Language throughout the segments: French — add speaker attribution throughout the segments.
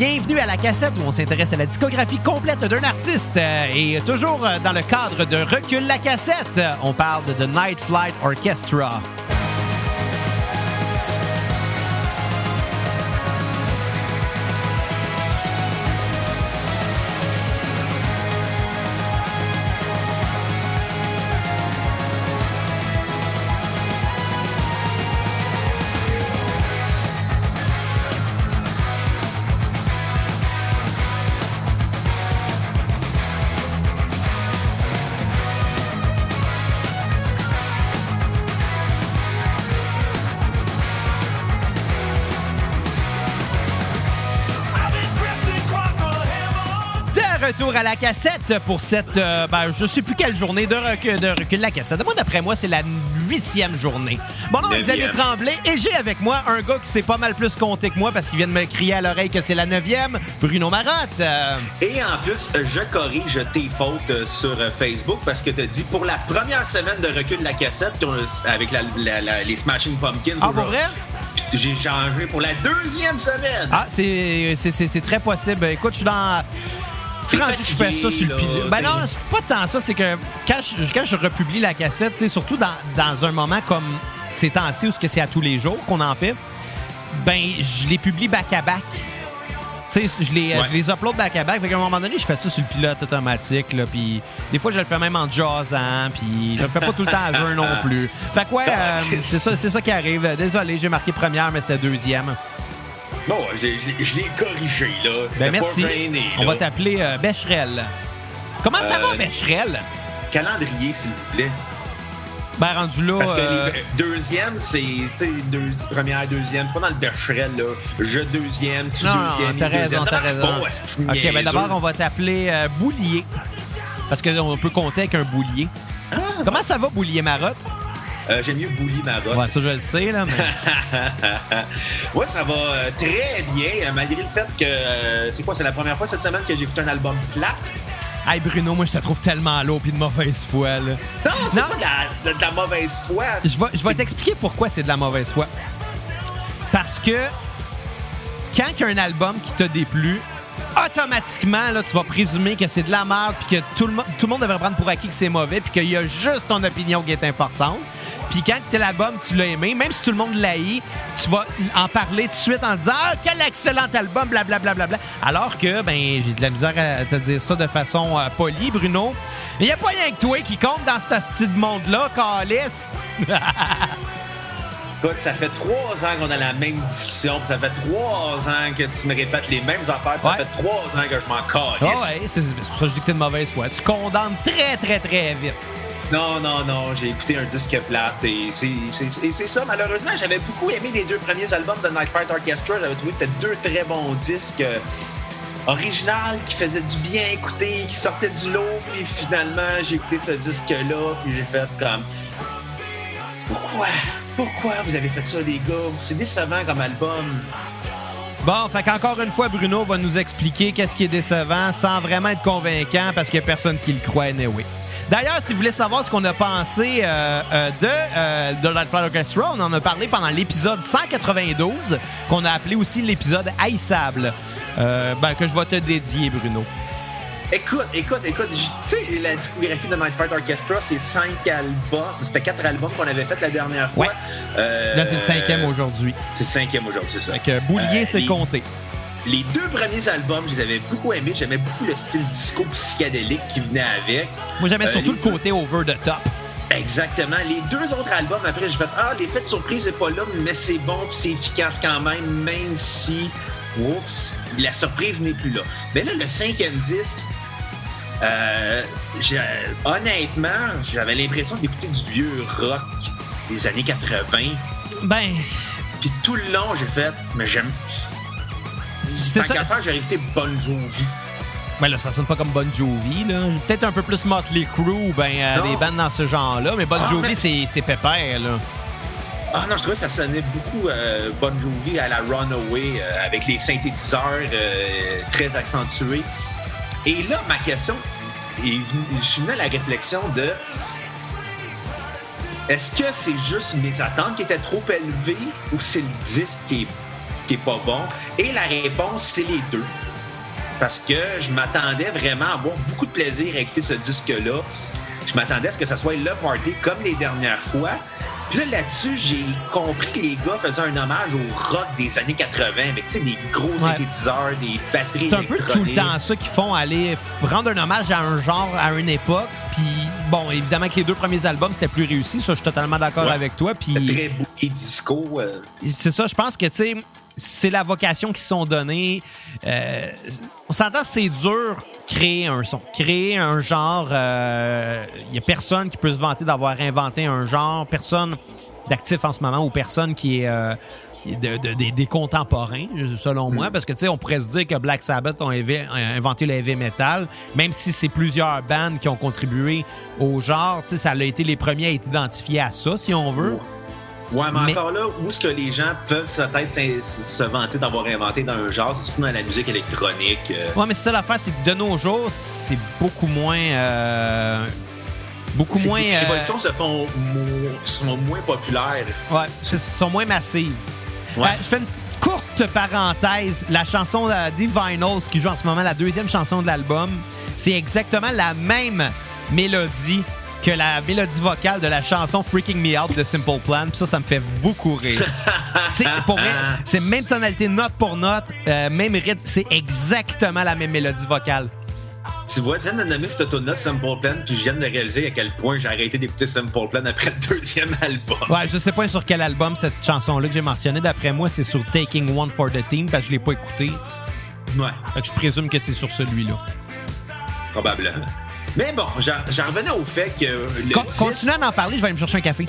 Speaker 1: Bienvenue à la cassette où on s'intéresse à la discographie complète d'un artiste. Et toujours dans le cadre de Recul la cassette, on parle de The Night Flight Orchestra. À la cassette pour cette, euh, ben, je sais plus quelle journée de recul, de recul la cassette. Moi, d'après moi, c'est la huitième journée. Mon nom est Xavier. Tremblay et j'ai avec moi un gars qui sait pas mal plus compter que moi parce qu'il vient de me crier à l'oreille que c'est la neuvième, Bruno Marotte. Euh,
Speaker 2: Et en plus, je corrige tes fautes euh, sur Facebook parce que tu as dit pour la première semaine de recul de la cassette avec la- la- la- les Smashing Pumpkins.
Speaker 1: Ah, pour vrai?
Speaker 2: J'ai changé pour la deuxième semaine.
Speaker 1: Ah, c'est c'est- c'est- c'est très possible. Écoute, je suis dans. Rendu que je fais ça sur le pilote. Ben non, c'est pas tant ça, c'est que quand je, quand je republie la cassette, c'est surtout dans, dans un moment comme ces temps-ci où ce que c'est à tous les jours qu'on en fait, ben je les publie back à back. Tu sais, je les,
Speaker 2: Ouais.
Speaker 1: je les upload back à back. Fait qu'à un moment donné, je fais ça sur le pilote automatique. Là, puis des fois, je le fais même en jazzant. Puis je le fais pas tout le temps à jeun non plus. Fait que ouais, euh, c'est ça, c'est ça qui arrive. Désolé, j'ai marqué première, mais c'était deuxième.
Speaker 2: Bon, je, je- je l'ai corrigé, là.
Speaker 1: Ben merci. On va t'appeler euh, Becherel. Comment ça
Speaker 2: Euh,
Speaker 1: va, Becherel?
Speaker 2: Calendrier, s'il vous plaît.
Speaker 1: Ben, rendu là.
Speaker 2: Parce que
Speaker 1: euh,
Speaker 2: les- deuxième, c'est deux, première, deuxième, pas dans le becherel, là. Je deuxième, tu
Speaker 1: Non, non,
Speaker 2: deuxième,
Speaker 1: t'as
Speaker 2: il deuxième.
Speaker 1: raison, t'as raison.
Speaker 2: pas,
Speaker 1: OK, ben d'abord, on va t'appeler euh, Boulier. Parce qu'on peut compter avec un boulier. Comment ça va, Boulier Marotte?
Speaker 2: Euh, J'aime mieux Bouli Marotte.
Speaker 1: Ouais, ça, je le sais, là, mais.
Speaker 2: Ouais, ça va euh, très bien, euh, malgré le fait que euh, c'est quoi, c'est la première fois cette semaine que j'ai écouté un album plate?
Speaker 1: hey, Bruno, moi, je te trouve tellement lourd puis de mauvaise foi, là.
Speaker 2: Non, c'est pas de la, de- de la mauvaise foi.
Speaker 1: Je vais, je vais
Speaker 2: c'est-
Speaker 1: t'expliquer pourquoi c'est de la mauvaise foi. Parce que quand il y a un album qui t'a déplu, automatiquement, là, tu vas présumer que c'est de la merde puis que tout le, tout le monde devrait prendre pour acquis que c'est mauvais puis qu'il y a juste ton opinion qui est importante. Puis quand tel album, tu l'as aimé, même si tout le monde l'haït, tu vas en parler tout de suite en disant « Ah, quel excellent album, blablabla. Bla, bla, bla. Alors que, ben, j'ai de la misère à te dire ça de façon euh, polie, Bruno. Mais il n'y a pas rien que toi qui compte dans ce style de monde-là, Calice.
Speaker 2: Écoute, ça fait trois ans qu'on a la même discussion, puis ça fait trois ans que tu me répètes les mêmes affaires, puis
Speaker 1: Ouais.
Speaker 2: ça fait trois ans que je m'en
Speaker 1: Ah
Speaker 2: calisse.
Speaker 1: ouais, c'est c'est pour ça que je dis que t'es de mauvaise foi. Tu condamnes très, très, très vite.
Speaker 2: Non, non, non, j'ai écouté un disque plate et c'est ça. Malheureusement, j'avais beaucoup aimé les deux premiers albums de Night Fight Orchestra. J'avais trouvé c'était deux très bons disques euh, original qui faisaient du bien écouter, qui sortaient du lot. Puis finalement, j'ai écouté ce disque-là, puis j'ai fait comme. Pourquoi? Pourquoi vous avez fait ça, les gars? C'est décevant comme album.
Speaker 1: Bon, fait qu'encore une fois, Bruno va nous expliquer qu'est-ce qui est décevant sans vraiment être convaincant parce qu'il n'y a personne qui le croit anyway. D'ailleurs, si vous voulez savoir ce qu'on a pensé euh, euh, de, euh, de Flight Orchestra, on en a parlé pendant l'épisode 192, qu'on a appelé aussi l'épisode haïssable, euh, ben, que je vais te dédier, Bruno.
Speaker 2: Écoute, écoute, écoute, tu sais, la discographie de Night Fight Orchestra, c'est cinq albums. C'était quatre albums qu'on avait fait la dernière fois.
Speaker 1: Ouais. Là, c'est le cinquième aujourd'hui.
Speaker 2: C'est le cinquième aujourd'hui, c'est ça.
Speaker 1: Fait que Boulier, c'est
Speaker 2: les-
Speaker 1: compté.
Speaker 2: Les deux premiers albums, je les avais beaucoup aimés. J'aimais beaucoup le style disco psychédélique qui venait avec.
Speaker 1: Moi, j'aimais
Speaker 2: Euh,
Speaker 1: surtout
Speaker 2: les-
Speaker 1: le côté over the top.
Speaker 2: Exactement. Les deux autres albums, après, je fais Ah, l'effet de surprise n'est pas là, mais c'est bon puis c'est efficace quand même, même si, oups, la surprise n'est plus là. Mais là, le cinquième disque, euh, honnêtement, j'avais l'impression d'écouter du vieux rock des années 80.
Speaker 1: Ben,
Speaker 2: Puis tout le long, j'ai fait, mais j'aime.
Speaker 1: C'est ça.
Speaker 2: faire, j'ai écouté Bon Jovi.
Speaker 1: Ben là, ça sonne pas comme Bon Jovi, là. Peut-être un peu plus Motley Crue ben euh, des bandes dans ce genre-là, mais Bon
Speaker 2: Ah,
Speaker 1: Jovi,
Speaker 2: mais-
Speaker 1: c'est pépère, là.
Speaker 2: Ah non, je trouvais que ça sonnait beaucoup euh, Bon Jovi à la Runaway euh, avec les synthétiseurs très accentués. Et là, ma question, je suis venu à la réflexion de est-ce que c'est juste mes attentes qui étaient trop élevées ou c'est le disque qui est qui pas bon? Et la réponse, c'est les deux. Parce que je m'attendais vraiment à avoir beaucoup de plaisir à écouter ce disque-là. Je m'attendais à ce que ça soit le party comme les dernières fois. Puis là, là-dessus, j'ai compris que les gars faisaient un hommage au rock des années 80 avec des gros synthétiseurs, des batteries
Speaker 1: C'est un peu tout le temps ça qu'ils font, aller rendre un hommage à un genre, à une époque. Puis, bon, évidemment que les deux premiers albums, c'était plus réussi. Ça, je suis totalement d'accord avec toi. Puis,
Speaker 2: très bouquet disco. Euh.
Speaker 1: C'est ça, je pense que, tu sais, c'est la vocation qu'ils se sont donnée. Euh, on s'entend, c'est dur créer un son, créer un genre. Il euh, y a personne qui peut se vanter d'avoir inventé un genre, personne d'actif en ce moment ou personne qui est euh, des contemporains, selon moi, mm. parce que tu sais, on pourrait se dire que Black Sabbath ont, inventé le heavy metal, même si c'est plusieurs bandes qui ont contribué au genre, tu sais, ça a été les premiers à être identifiés à ça, si on veut.
Speaker 2: Ouais, mais, encore là, où est-ce que les gens peuvent peut-être se vanter d'avoir inventé dans un genre, c'est surtout dans la musique électronique. Euh.
Speaker 1: Ouais, mais c'est ça l'affaire, c'est que de nos jours, c'est beaucoup moins. Euh, beaucoup moins. Les
Speaker 2: euh, évolutions se font sont moins populaires.
Speaker 1: Ouais, sont moins massives. Ouais. je fais une courte parenthèse. La chanson des Vinyls qui joue en ce moment, la deuxième chanson de l'album, c'est exactement la même mélodie que la mélodie vocale de la chanson Freaking Me Out de Simple Plan. Puis ça, ça me fait beaucoup rire. c'est pour vrai, c'est même tonalité note pour note, euh, même rythme, c'est exactement la même mélodie vocale.
Speaker 2: Tu vois, je viens de nommer cette Simple Plan, puis je viens de réaliser à quel point j'ai arrêté d'écouter Simple Plan après le deuxième album.
Speaker 1: Ouais, je sais pas sur quel album cette chanson-là que j'ai mentionné. D'après moi, c'est sur Taking One for the Team, parce que je l'ai pas écouté.
Speaker 2: Ouais.
Speaker 1: Fait que je présume que c'est sur celui-là.
Speaker 2: Probablement. Mais bon, j'en revenais au fait que. Le
Speaker 1: Continue à en parler, je vais aller me chercher un café.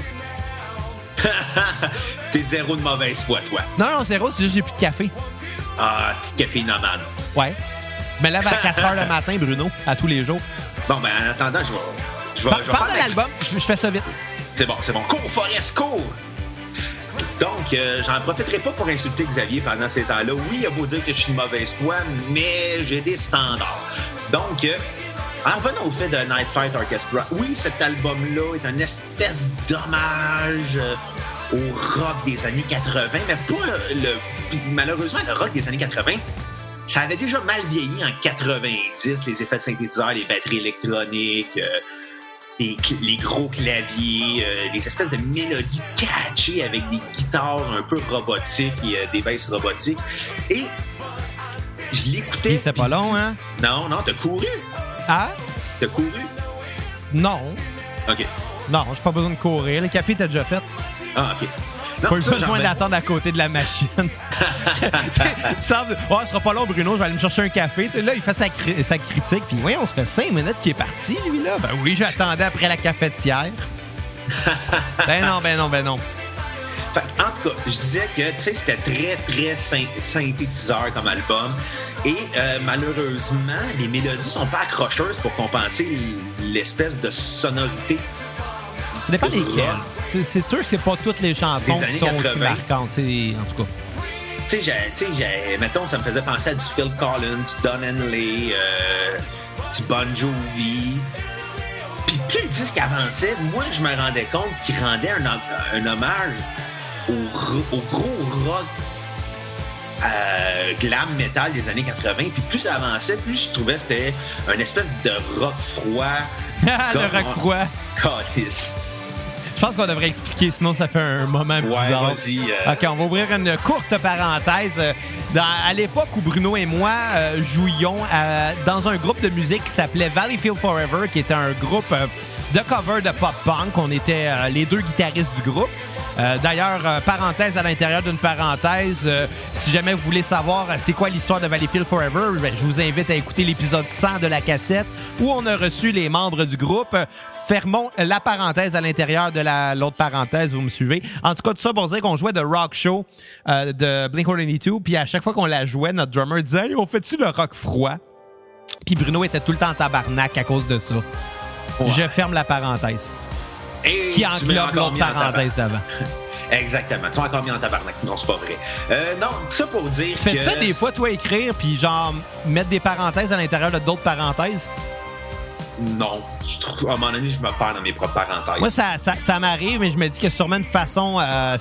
Speaker 2: T'es zéro de mauvaise foi, toi.
Speaker 1: Non, non, zéro, c'est juste j'ai plus de café.
Speaker 2: Ah, petit café nomade.
Speaker 1: Ouais. Je me lève à 4 h le matin, Bruno, à tous les jours.
Speaker 2: Bon, ben, en attendant, je vais. Je vais,
Speaker 1: parle de l'album, je, fais ça vite.
Speaker 2: C'est bon, c'est bon. Cours, Forest, cours! Donc, euh, j'en profiterai pas pour insulter Xavier pendant ces temps-là. Oui, il a beau dire que je suis de mauvaise foi, mais j'ai des standards. Donc, euh, en revenant au fait de Night Fight Orchestra, oui, cet album-là est un espèce d'hommage euh, au rock des années 80, mais pas le. Malheureusement, le rock des années 80, ça avait déjà mal vieilli en 90, les effets de synthétiseurs, les batteries électroniques. Euh, les, gros claviers, euh, les espèces de mélodies catchées avec des guitares un peu robotiques et des basses robotiques. Et je l'écoutais.
Speaker 1: C'est pas long, hein?
Speaker 2: Non, non, t'as couru.
Speaker 1: Ah?
Speaker 2: T'as couru?
Speaker 1: Non.
Speaker 2: OK.
Speaker 1: Non, j'ai pas besoin de courir. Le café, t'as déjà fait.
Speaker 2: Ah, OK.
Speaker 1: Non, pas besoin d'attendre à côté de la machine. semble, oh, ce sera pas long, Bruno, je vais aller me chercher un café. là, il fait sa, sa critique, puis oui, on se fait cinq minutes qu'il est parti, lui, là. Ben oui, j'attendais après la cafetière. ben non, ben non, ben non.
Speaker 2: En tout cas, je disais que c'était très, très synthétiseur comme album. Et euh, malheureusement, les mélodies sont pas accrocheuses pour compenser l'espèce de sonorité.
Speaker 1: Ça dépend lesquelles. C'est sûr que c'est pas toutes les chansons qui sont aussi marquantes, en tout cas.
Speaker 2: Tu sais, mettons, ça me faisait penser à du Phil Collins, Don Henley, euh, du Bon Jovi. Puis plus le disque avançait, moi, je me rendais compte qu'il rendait un, hommage au, au gros rock euh, glam metal des années 80. Puis plus ça avançait, plus je trouvais que c'était un espèce de rock froid.
Speaker 1: le rock froid. Je pense qu'on devrait expliquer, sinon ça fait un moment bizarre.
Speaker 2: Euh.
Speaker 1: OK, on va ouvrir une courte parenthèse. Dans, à l'époque où Bruno et moi euh, jouions dans un groupe de musique qui s'appelait Valleyfield Forever, qui était un groupe de cover de pop-punk. On était les deux guitaristes du groupe. Euh, d'ailleurs, euh, parenthèse à l'intérieur d'une parenthèse, euh, si jamais vous voulez savoir c'est quoi l'histoire de Valleyfield Forever, ben, je vous invite à écouter l'épisode 100 de la cassette où on a reçu les membres du groupe. Fermons la parenthèse à l'intérieur de l'autre parenthèse, vous me suivez. En tout cas, tout ça pour dire qu'on jouait de Rock Show de Blink-182, puis à chaque fois qu'on la jouait, notre drummer disait on fait-tu le rock froid? » Puis Bruno était tout le temps en tabarnak à cause de ça. Je ferme la parenthèse qui englobe l'autre parenthèse d'avant.
Speaker 2: Exactement. Tu m'as encore mis en tabarnak. Non, c'est pas vrai. Euh, non, ça pour dire.
Speaker 1: Tu fais ça des fois, toi, écrire, puis genre mettre des parenthèses à l'intérieur de d'autres parenthèses?
Speaker 2: Non. Je trouve, à un moment donné, je me perds dans mes propres parenthèses.
Speaker 1: Moi, ça, ça, ça m'arrive, mais je me dis qu'il y a sûrement une façon euh,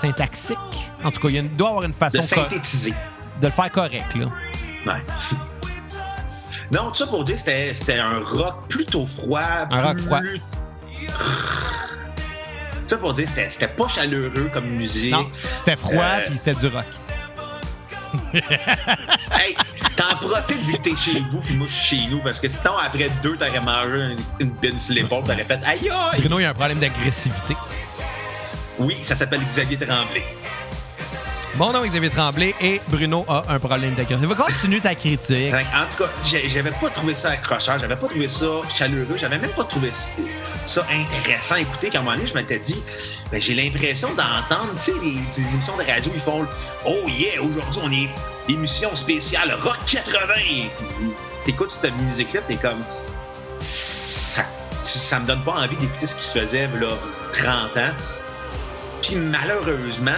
Speaker 1: syntaxique, En tout cas, il y a une- doit y avoir une façon
Speaker 2: De
Speaker 1: co-
Speaker 2: synthétiser.
Speaker 1: de le faire correct. Là.
Speaker 2: Ouais. Non, tout ça pour dire que c'était un rock plutôt froid.
Speaker 1: Un rock
Speaker 2: plus-
Speaker 1: froid.
Speaker 2: Ça pour dire que c'était- c'était pas chaleureux comme musique.
Speaker 1: Non, c'était froid
Speaker 2: Euh,
Speaker 1: puis c'était du rock.
Speaker 2: Hey, t'en profites vu que t'es chez vous puis moi je suis chez nous parce que sinon après deux t'aurais mangé une, une bine sur l'épaule t'aurais fait aïe aïe.
Speaker 1: Bruno, il y a un problème d'agressivité.
Speaker 2: Oui, ça s'appelle Xavier Tremblay.
Speaker 1: Mon nom est Xavier Tremblay et Bruno a un problème d'agressivité. Continue ta critique.
Speaker 2: En tout cas, j'avais pas trouvé ça accrocheur, j'avais pas trouvé ça chaleureux, j'avais même pas trouvé ça, intéressant à écouter. Qu'à un moment donné, je m'étais dit, ben, j'ai l'impression d'entendre, tu sais, les, les émissions de radio, ils font Oh yeah, aujourd'hui on est émission spéciale Rock 80. Puis t'écoutes cette musique-là, t'es comme ça, ça me donne pas envie d'écouter ce qui se faisait là 30 ans. Puis malheureusement,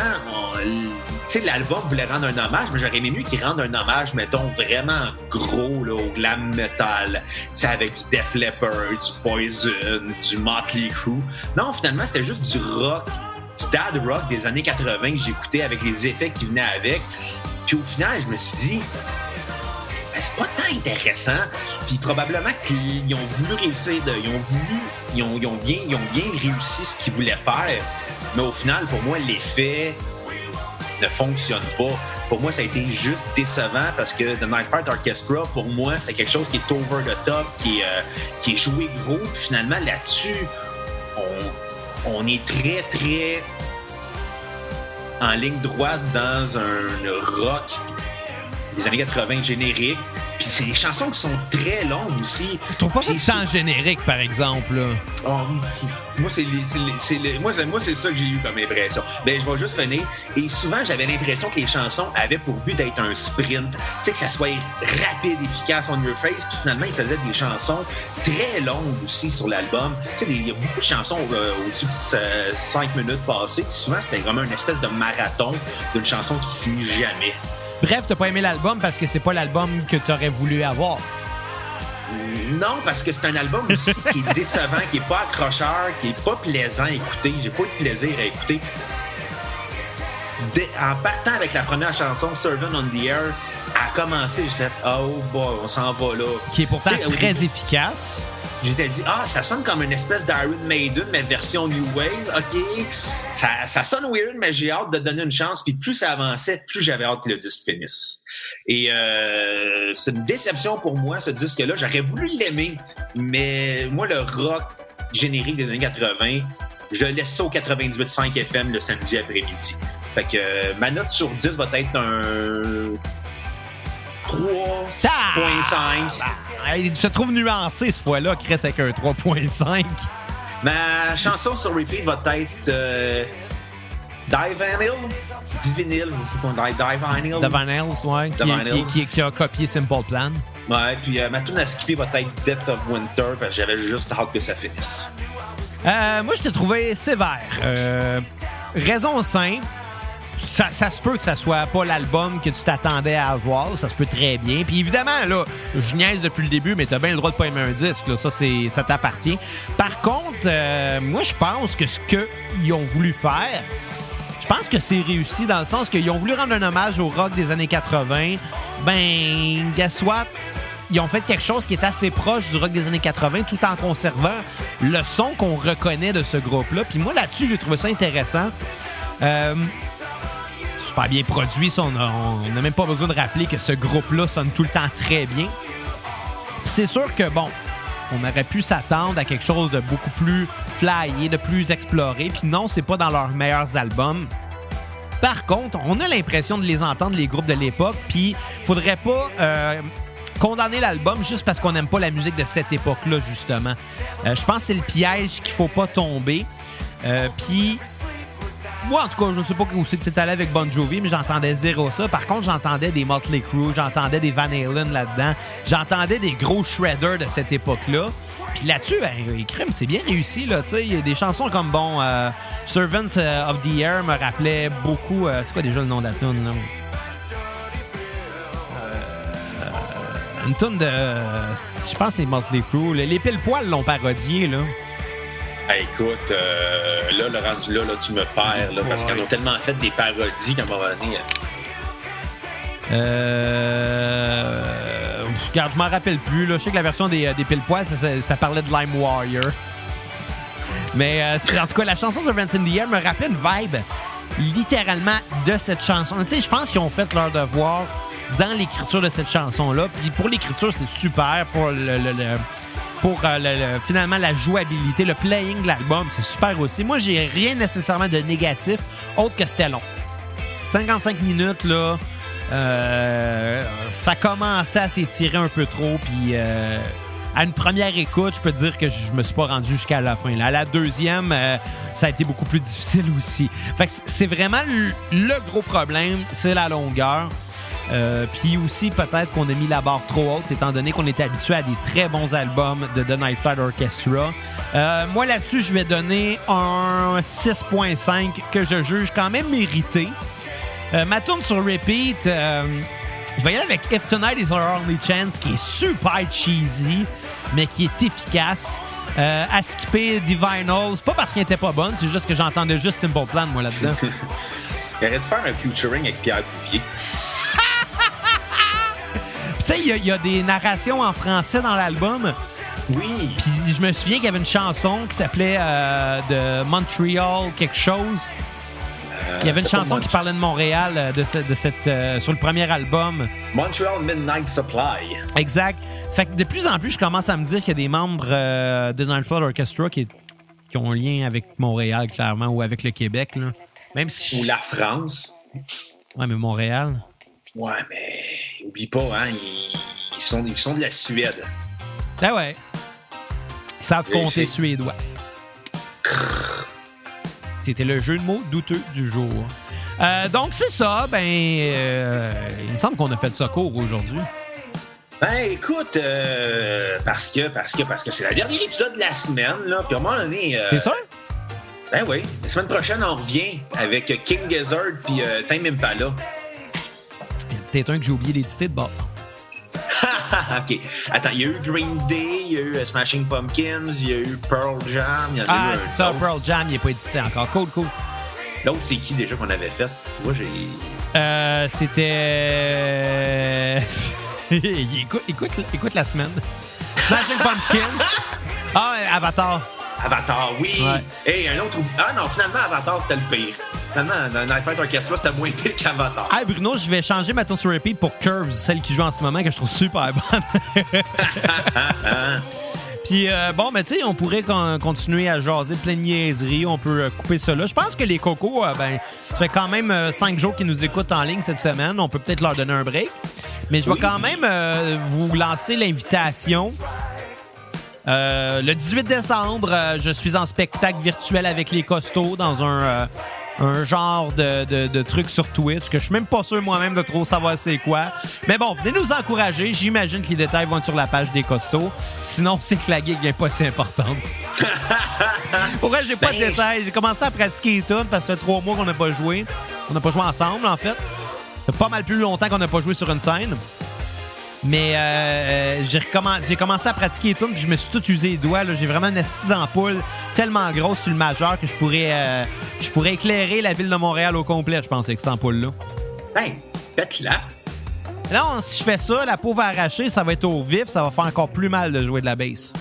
Speaker 2: l'album voulait rendre un hommage, mais j'aurais aimé mieux qu'il rende un hommage, mettons, vraiment gros là, au glam metal. Avec du Def Leppard, du Poison, du Motley Crue. Non, finalement, c'était juste du rock, du dad rock des années 80 que j'écoutais avec les effets qui venaient avec. Puis au final, je me suis dit, ben, c'est pas tant intéressant. Puis probablement qu'ils ont voulu réussir, de- ils ont voulu, ils ont bien, ils ont bien réussi ce qu'ils voulaient faire. Mais au final, pour moi, l'effet ne fonctionne pas. Pour moi, ça a été juste décevant parce que The Night Fight Orchestra, pour moi, c'était quelque chose qui est over the top, qui est, euh, qui est joué gros. Puis finalement, là-dessus, on, on est très, très en ligne droite dans un rock des années 80 générique. Puis c'est des chansons qui sont très longues aussi.
Speaker 1: Je trouve pas ça tant générique, par exemple. là?
Speaker 2: Oh, moi, c'est moi, ça que j'ai eu comme impression. Ben, je vais juste finir. Et souvent, j'avais l'impression que les chansons avaient pour but d'être un sprint. Tu sais, que ça soit rapide, efficace, on your face. Puis finalement, ils faisaient des chansons très longues aussi sur l'album. Tu sais, il y a beaucoup de chansons euh, au-dessus de 5 minutes passées. Puis souvent, c'était vraiment une espèce de marathon d'une chanson qui finit jamais.
Speaker 1: Bref, t'as pas aimé l'album parce que c'est pas l'album que t'aurais voulu avoir.
Speaker 2: Non, parce que c'est un album aussi qui est décevant, qui est pas accrocheur, qui est pas plaisant à écouter. J'ai pas eu de plaisir à écouter. En partant avec la première chanson, Servant on the Air, à commencer, j'ai fait Oh boy, on s'en va là.
Speaker 1: Qui est pourtant
Speaker 2: Tu sais, au
Speaker 1: très
Speaker 2: début,
Speaker 1: efficace.
Speaker 2: J'étais dit, ah, ça sonne comme une espèce d'Iron Maiden, mais version New Wave. OK. Ça, ça sonne weird, mais j'ai hâte de donner une chance. Puis plus ça avançait, plus j'avais hâte que le disque finisse. Et euh, c'est une déception pour moi, ce disque-là. J'aurais voulu l'aimer, mais moi, le rock générique des années 80, je le laisse ça au 98.5 FM le samedi après-midi. Fait que ma note sur 10 va être un 3.5.
Speaker 1: Ah! Je te trouve nuancé ce fois-là, Chris, avec un 3.5.
Speaker 2: Ma chanson sur repeat va être euh, Die Vinyl. Divinil.
Speaker 1: De Van Hels, ouais. Qui, qui- qui- qui a copié Simple Plan.
Speaker 2: Ouais, puis euh, ma tune à skipper va être Death of Winter parce que j'avais juste hâte que ça finisse.
Speaker 1: Euh, moi, je t'ai trouvé sévère. Euh, raison simple. Ça, se peut que ça soit pas l'album que tu t'attendais à avoir. Ça se peut très bien. Puis évidemment, là, je niaise depuis le début, mais t'as bien le droit de pas aimer un disque. Là. Ça, c'est, ça t'appartient. Par contre, euh, moi, je pense que ce qu'ils ont voulu faire, je pense que c'est réussi dans le sens qu'ils ont voulu rendre un hommage au rock des années 80. Ben, guess what? Ils ont fait quelque chose qui est assez proche du rock des années 80 tout en conservant le son qu'on reconnaît de ce groupe-là. Puis moi, là-dessus, j'ai trouvé ça intéressant. Euh, super bien produit. ça, on n'a même pas besoin de rappeler que ce groupe-là sonne tout le temps très bien. C'est sûr que, bon, on aurait pu s'attendre à quelque chose de beaucoup plus flyé, de plus exploré. Puis non, c'est pas dans leurs meilleurs albums. Par contre, on a l'impression de les entendre, les groupes de l'époque, puis faudrait pas euh, condamner l'album juste parce qu'on n'aime pas la musique de cette époque-là, justement. Euh, je pense que c'est le piège qu'il faut pas tomber. Euh, puis, moi, en tout cas, je ne sais pas où c'est que tu allé avec Bon Jovi, mais j'entendais zéro ça. Par contre, j'entendais des Motley Crue, j'entendais des Van Halen là-dedans, j'entendais des gros shredders de cette époque-là. Puis là-dessus, ben, crème, c'est bien réussi, là, tu sais. Il y a des chansons comme, bon, euh, Servants euh, of the Air me rappelait beaucoup... euh, c'est quoi déjà le nom de la tune, là? Une tune de... Je pense que c'est Motley Crue. Les pile poils l'ont parodié, là.
Speaker 2: Hey, écoute, euh, là, le rendu là, là, tu me perds, là, parce
Speaker 1: Ouais.
Speaker 2: qu'ils ont tellement fait des parodies qu'à un moment donné.
Speaker 1: Euh... Regarde, je m'en rappelle plus. Là. Je sais que la version des, euh, des pile poils ça, ça- ça parlait de Lime Warrior. Mais euh, c'est- en tout cas, la chanson in the Air me rappelait une vibe littéralement de cette chanson. Tu sais, je pense qu'ils ont fait leur devoir dans l'écriture de cette chanson-là. Puis pour l'écriture, c'est super. Pour le, le- le- pour euh, le- le- finalement la jouabilité, le playing de l'album, c'est super aussi. Moi, j'ai rien nécessairement de négatif, autre que c'était long. 55 minutes, là, euh, ça commençait à s'étirer un peu trop. Puis euh, à une première écoute, je peux dire que je me suis pas rendu jusqu'à la fin. Là. À la deuxième, ça a été beaucoup plus difficile aussi. Fait que c'est vraiment le gros problème, c'est la longueur. Euh, Puis aussi, peut-être qu'on a mis la barre trop haute, étant donné qu'on était habitué à des très bons albums de The Night Flight Orchestra. Euh, moi, là-dessus, je vais donner un 6.5 que je juge quand même mérité. Euh, ma tune sur repeat, je vais y aller avec If Tonight is Our Only Chance, qui est super cheesy, mais qui est efficace. À skipper Divinal, c'est pas parce qu'elle était pas bonne, c'est juste que j'entendais juste Simple Plan, moi, là-dedans.
Speaker 2: Il aurait faire un featuring avec Pierre Bouvier.
Speaker 1: Sais, il y a- il y, a des narrations en français dans l'album.
Speaker 2: Oui.
Speaker 1: Puis, je me souviens qu'il y avait une chanson qui s'appelait euh, de Montreal quelque chose. Il y avait une
Speaker 2: c'est pas
Speaker 1: chanson qui parlait de Montréal euh, de, ce- de cette, euh, sur le premier album.
Speaker 2: Montreal Midnight Supply.
Speaker 1: Exact. Fait que de plus en plus, je commence à me dire qu'il y a des membres euh, de Nightfall Orchestra qui, qui ont un lien avec Montréal, clairement, ou avec le Québec. Là. Même si.
Speaker 2: Ou la France.
Speaker 1: Ouais, mais Montréal.
Speaker 2: Ouais, mais oublie pas, hein, ils, ils sont, ils sont de la Suède.
Speaker 1: Ben ouais. Ils savent compter suédois. C'était le jeu de mots douteux du jour. Euh, donc, c'est ça. Ben, euh, il me semble qu'on a fait ça court aujourd'hui.
Speaker 2: Ben écoute, euh, parce que parce que parce que c'est le dernier épisode de la semaine, là. Puis à un moment donné.
Speaker 1: C'est sûr?
Speaker 2: Ben oui. La semaine prochaine, on revient avec King Gizzard puis Time Impala.
Speaker 1: Peut-être un que j'ai oublié d'éditer de bord.
Speaker 2: ok. Attends, il y a eu Green Day, il y a eu euh, Smashing Pumpkins, il y a eu Pearl Jam, il y a
Speaker 1: Ah, c'est ça,
Speaker 2: autre.
Speaker 1: Pearl Jam, il n'est pas édité encore. Cool, cool.
Speaker 2: L'autre, c'est qui déjà qu'on avait fait? Moi, j'ai.
Speaker 1: Euh, c'était. écoute, écoute, écoute la semaine. Smashing Pumpkins. Ah, Avatar.
Speaker 2: Avatar, oui!
Speaker 1: Ouais.
Speaker 2: Et un autre. Ah non, finalement, Avatar, c'était le pire. Finalement, dans Night Fight Orchestra, c'était moins pire qu'Avatar.
Speaker 1: Hey Bruno, je vais changer ma tune sur repeat pour Curves, celle qui joue en ce moment, que je trouve super bonne. Puis euh, bon, mais tu sais, on pourrait con- continuer à jaser plein de niaiseries. On peut euh, couper ça là. Je pense que les cocos, euh, ben, ça fait quand même cinq jours qu'ils nous écoutent en ligne cette semaine. On peut peut-être leur donner un break. Mais je vais
Speaker 2: Oui.
Speaker 1: quand même vous lancer l'invitation. Le 18 décembre, je suis en spectacle virtuel avec les costauds dans un, un genre de, de, de truc sur Twitch que je suis même pas sûr moi-même de trop savoir c'est quoi. Mais bon, venez nous encourager. J'imagine que les détails vont être sur la page des costauds. Sinon, c'est que la gig n'est pas si importante. Pour vrai, j'ai pas de
Speaker 2: Ben,
Speaker 1: détails. J'ai commencé à pratiquer les tunes parce que ça fait trois mois qu'on n'a pas joué. On n'a pas joué ensemble, en fait. Ça fait pas mal plus longtemps qu'on n'a pas joué sur une scène. Mais euh, j'ai recommen- j'ai commencé à pratiquer les tunes puis je me suis tout usé les doigts. là. J'ai vraiment une estie d'ampoule tellement grosse sur le majeur que je pourrais, euh, je pourrais éclairer la ville de Montréal au complet, je pense, avec cette ampoule-là.
Speaker 2: Ben, faites-la.
Speaker 1: Là, on- si je fais ça, la peau va arracher, ça va être au vif, ça va faire encore plus mal de jouer de la bass.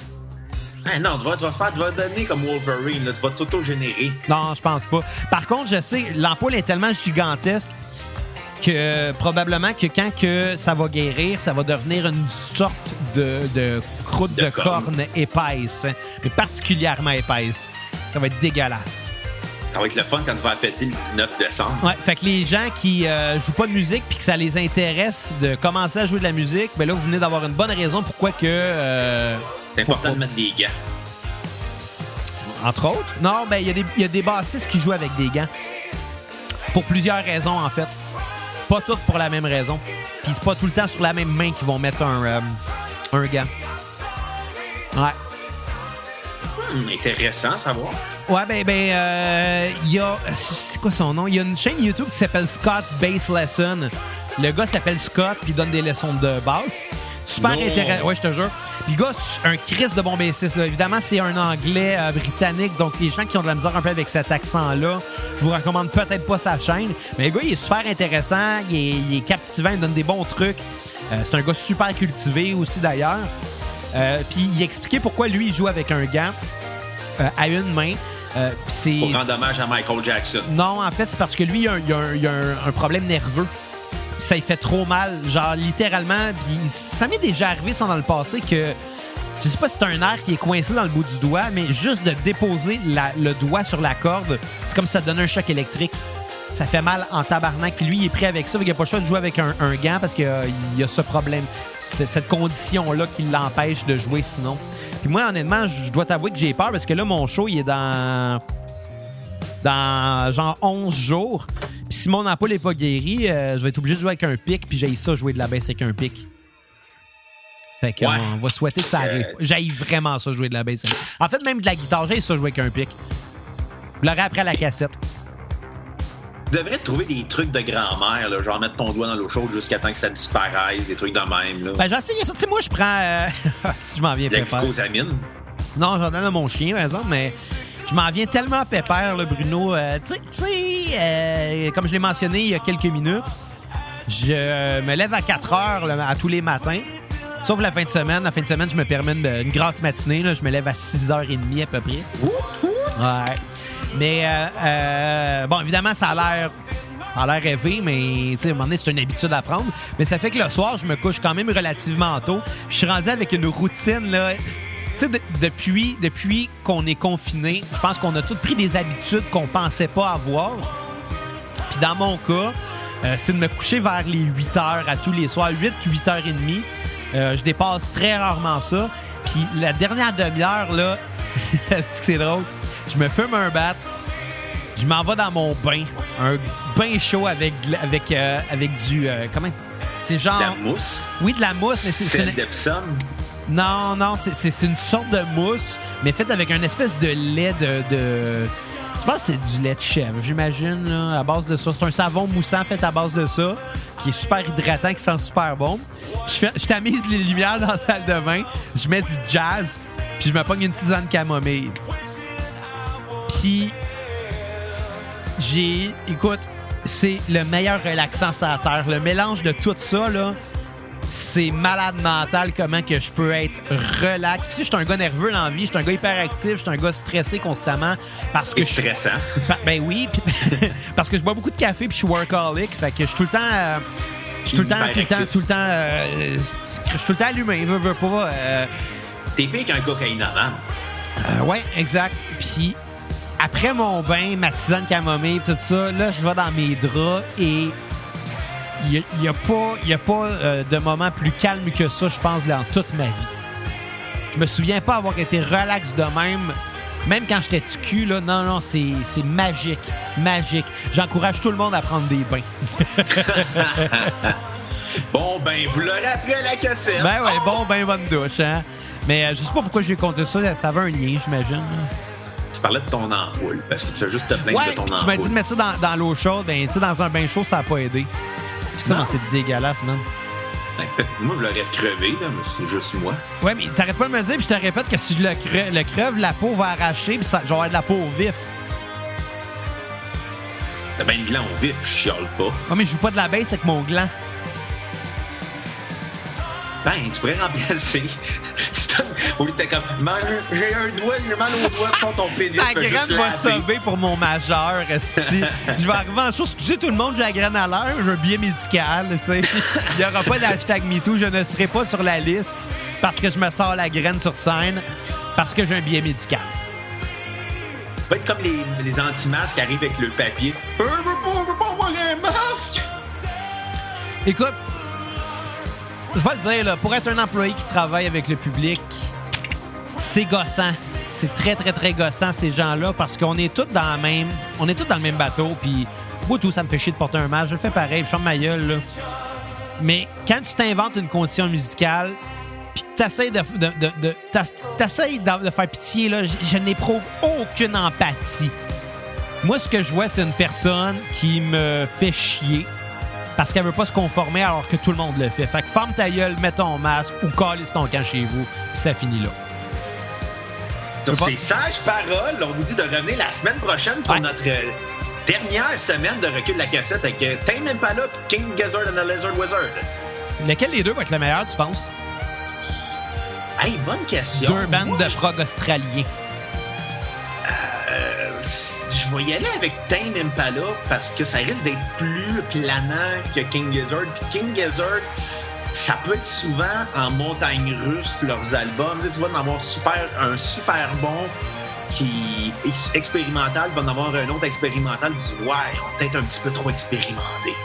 Speaker 2: Ah non, tu vas, tu vas faire, tu vas donner comme Wolverine, là, tu vas t'auto-générer.
Speaker 1: Non, je pense pas. Par contre, je sais, l'ampoule est tellement gigantesque que probablement que quand que ça va guérir, ça va devenir une sorte de, de croûte de,
Speaker 2: De corne.
Speaker 1: corne épaisse, mais particulièrement épaisse. Ça va être dégueulasse.
Speaker 2: Ça va être le fun quand tu vas péter le 19 décembre.
Speaker 1: Ouais, fait que les gens qui euh, jouent pas de musique puis que ça les intéresse de commencer à jouer de la musique, ben là, vous venez d'avoir une bonne raison pourquoi que. euh,
Speaker 2: C'est important
Speaker 1: pas-
Speaker 2: de mettre des gants.
Speaker 1: Entre autres. Non, ben il y, y a des bassistes qui jouent avec des gants. Pour plusieurs raisons, en fait. Pas toutes pour la même raison. Puis c'est pas tout le temps sur la même main qu'ils vont mettre un, euh, un gant. Ouais.
Speaker 2: Hum, intéressant à savoir.
Speaker 1: Ouais, ben, ben, euh, il y a. C'est quoi son nom? Il y a une chaîne YouTube qui s'appelle Scott's Bass Lesson. Le gars s'appelle Scott, puis il donne des leçons de basse. Super intéressant. Ouais, je te jure. Puis le gars, c'est un Christ de bon bassiste. Évidemment, c'est un anglais euh, britannique, donc les gens qui ont de la misère un peu avec cet accent-là, je vous recommande peut-être pas sa chaîne. Mais le gars, il est super intéressant, il est, il est captivant, il donne des bons trucs. Euh, c'est un gars super cultivé aussi, d'ailleurs. Euh, puis il expliquait pourquoi lui, il joue avec un gant à une main. Euh,
Speaker 2: Pour rendre hommage à Michael Jackson.
Speaker 1: non, en fait, c'est parce que lui, il a, un- il a un, il a un- un problème nerveux. Ça lui fait trop mal, genre littéralement. Puis ça m'est déjà arrivé, ça, dans le passé, que je sais pas si c'est un nerf qui est coincé dans le bout du doigt, mais juste de déposer le doigt sur la corde, c'est comme si ça donnait un choc électrique. Ça fait mal en tabarnak. Lui, il est pris avec ça, qu'il n'a pas le choix de jouer avec un, gant parce qu'il il a ce problème, cette condition-là qui l'empêche de jouer sinon. Puis moi, honnêtement, je dois t'avouer que j'ai peur parce que là, mon show, il est dans dans genre 11 jours. Puis si mon ampoule n'est pas guéri, euh, je vais être obligé de jouer avec un pic, puis j'ai ça jouer de la baisse avec un pic. Fait qu'on
Speaker 2: Ouais.
Speaker 1: on va souhaiter que ça
Speaker 2: Euh,
Speaker 1: arrive. J'aille vraiment ça jouer de la baisse. avec- En fait, même de la guitare, j'ai ça jouer avec un pic. Je l'aurai après la cassette.
Speaker 2: Tu devrais trouver des trucs de grand-mère, genre mettre ton doigt dans l'eau chaude jusqu'à temps que ça disparaisse, des trucs de même. Là.
Speaker 1: Ben, j'ai essayé ça. Tu sais, moi, je prends. euh, si je m'en viens
Speaker 2: la glucosamine.
Speaker 1: Non, j'en donne à mon chien, par exemple, mais je m'en viens tellement pépère, là, Bruno. Euh, tu sais- euh, comme je l'ai mentionné il y a quelques minutes, je me lève à 4 heures à tous les matins. Sauf la fin de semaine. La fin de semaine, je me permets une, une grasse matinée. là. je me lève à 6h30 à peu près. Ouais. Mais, euh, euh, bon, évidemment, ça a l'air. A l'air rêvé, mais à un moment donné, c'est une habitude à prendre. Mais ça fait que le soir, je me couche quand même relativement tôt. Je suis rendu avec une routine, là. Tu sais, de- depuis, depuis qu'on est confiné, je pense qu'on a tous pris des habitudes qu'on pensait pas avoir. Puis dans mon cas, euh, c'est de me coucher vers les 8 heures à tous les soirs, 8, 8 heures et demie. Euh, je dépasse très rarement ça. Puis la dernière demi-heure, là, c'est que c'est drôle? Je me fume un bat, je m'en vais dans mon bain. Un bain chaud avec, avec, euh, avec du. euh, comment? C'est genre.
Speaker 2: De la mousse.
Speaker 1: Oui, de la mousse, mais c'est- c'est. Une-. Non, non, c'est- une sorte de mousse, mais faite avec un espèce de lait de. je pense que c'est du lait de chèvre, j'imagine, à base de ça. C'est un savon moussant fait à base de ça, qui est super hydratant, qui sent super bon. Je, fais, je tamise les lumières dans la salle de bain, je mets du jazz, puis je me pogne une tisane camomille. Puis, j'ai. Écoute, c'est le meilleur relaxant sur la terre. Le mélange de tout ça, là c'est malade mental comment que je peux être relax. Puis si je suis un gars nerveux dans la vie, je suis un gars hyperactif, je suis un gars stressé constamment parce que
Speaker 2: Et
Speaker 1: je suis
Speaker 2: stressant.
Speaker 1: Pa- Ben oui, puis- parce que je bois beaucoup de café puis je suis workaholic, fait que je suis tout le temps euh, je suis tout le temps tout le temps tout le temps euh, je suis tout le temps allumé, veux, veux pas euh,
Speaker 2: T'es pire qu'un cocaïnomane.
Speaker 1: euh, ouais, exact. Puis après mon bain, ma tisane camomille, tout ça, là je vais dans mes draps et il n'y a, pas, y a pas euh, de moment plus calme que ça, je pense, dans toute ma vie. Je me souviens pas avoir été relax de même. Même quand j'étais du cul, là, non, non, c'est c'est magique. Magique. J'encourage tout le monde à prendre des bains.
Speaker 2: Bon, ben, vous l'aurez appris à la cassette.
Speaker 1: Ben ouais, bon, ben bonne douche, hein. Mais euh, je sais pas pourquoi je lui ai compté ça. Ça avait un lien, j'imagine.
Speaker 2: Tu parlais de ton ampoule, parce que tu fais juste te plaindre
Speaker 1: Ouais,
Speaker 2: de ton ampoule.
Speaker 1: tu m'as dit de mettre ça dans, dans l'eau chaude. Ben, tu sais, dans un bain chaud, ça a pas aidé. Ça, c'est dégueulasse, man.
Speaker 2: Ben, Moi, je l'aurais crevé, là, mais c'est juste moi.
Speaker 1: Ouais, mais t'arrêtes pas de me dire, puis je te répète que si je le, cre- le crève, la peau va arracher, puis ça, je vais avoir de la peau vif.
Speaker 2: T'as bien le gland au vif, je chiale pas.
Speaker 1: Ouais, mais je joue pas de la baisse avec mon gland.
Speaker 2: Ben, tu pourrais remplacer. Au lieu de comme, j'ai un doigt, j'ai mal au doigt, tu sens ton pénis.
Speaker 1: La graine va sauver pour mon majeur, esti. Je vais arriver en chose. Excusez tout le monde, j'ai la graine à l'heure, j'ai un billet médical, tu sais. Il n'y aura pas d'hashtag MeToo, je ne serai pas sur la liste parce que je me sors la graine sur scène parce que j'ai un billet médical.
Speaker 2: Ça va être comme les, les anti-masques qui arrivent avec le papier. Euh, Je veux pas, je veux pas avoir un masque.
Speaker 1: Écoute, je vais le dire, pour être un employé qui travaille avec le public, c'est gossant. C'est très, très, très gossant, ces gens-là, parce qu'on est tous dans la même. On est dans le même bateau, puis moi, tout, ça me fait chier de porter un masque. Je le fais pareil, je ferme ma gueule. Mais quand tu t'inventes une condition musicale, puis que t'essayes de, faire pitié, je n'éprouve aucune empathie. Moi, ce que je vois, c'est une personne qui me fait chier parce qu'elle veut pas se conformer alors que tout le monde le fait. Fait que ferme ta gueule, mets ton masque ou calisse ton camp chez vous, puis ça finit là.
Speaker 2: Sur ces sages paroles, on vous dit de revenir la semaine prochaine pour
Speaker 1: Ouais.
Speaker 2: notre euh, dernière semaine de recul de la cassette avec euh, Tame Impala King Gizzard and the Lizard Wizard.
Speaker 1: Lequel des deux va être le meilleur, tu penses?
Speaker 2: Hey, bonne question.
Speaker 1: Deux bandes
Speaker 2: Moi,
Speaker 1: de prog australiens.
Speaker 2: Je vais y aller avec Tame Impala parce que ça risque d'être plus planant que King Gizzard. Puis King Gizzard, ça peut être souvent en montagne russe, leurs albums. Tu vas en avoir super, un super bon qui est expérimental, vas en avoir un autre expérimental qui dit Ouais, on peut-être un petit peu trop expérimenté.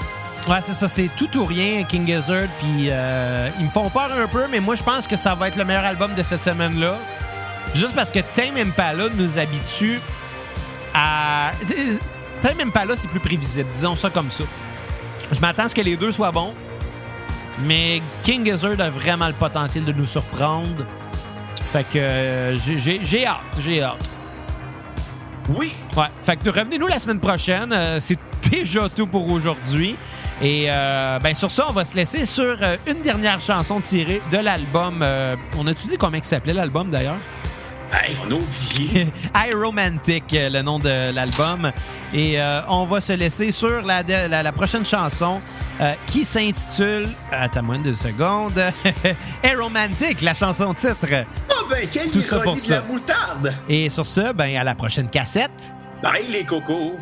Speaker 1: Ouais, c'est ça, c'est tout ou rien, King Gizzard, puis euh, ils me font peur un peu, mais moi je pense que ça va être le meilleur album de cette semaine-là. Juste parce que Tame Impala nous habitue à. t'sais, Tame Impala, c'est plus prévisible, disons ça comme ça. Je m'attends à ce que les deux soient bons, mais King Gizzard a vraiment le potentiel de nous surprendre. Fait que euh, j'ai- hâte, j'ai hâte.
Speaker 2: Oui,
Speaker 1: Ouais. Fait que revenez-nous la semaine prochaine. Euh, c'est déjà tout pour aujourd'hui. Et euh, ben sur ça, on va se laisser sur euh, une dernière chanson tirée de l'album. on a-tu dit comment il s'appelait l'album d'ailleurs?
Speaker 2: Hey, on a oublié.
Speaker 1: iRomantic, euh, le nom de l'album. Et euh, on va se laisser sur la, la- la prochaine chanson euh, qui s'intitule. Attends-moi deux secondes. Aromantic, la chanson titre.
Speaker 2: Oh ben, quelle
Speaker 1: Tout ça pour
Speaker 2: de la
Speaker 1: ça.
Speaker 2: moutarde!
Speaker 1: Et sur ce, ben à la prochaine cassette.
Speaker 2: Bye les cocos!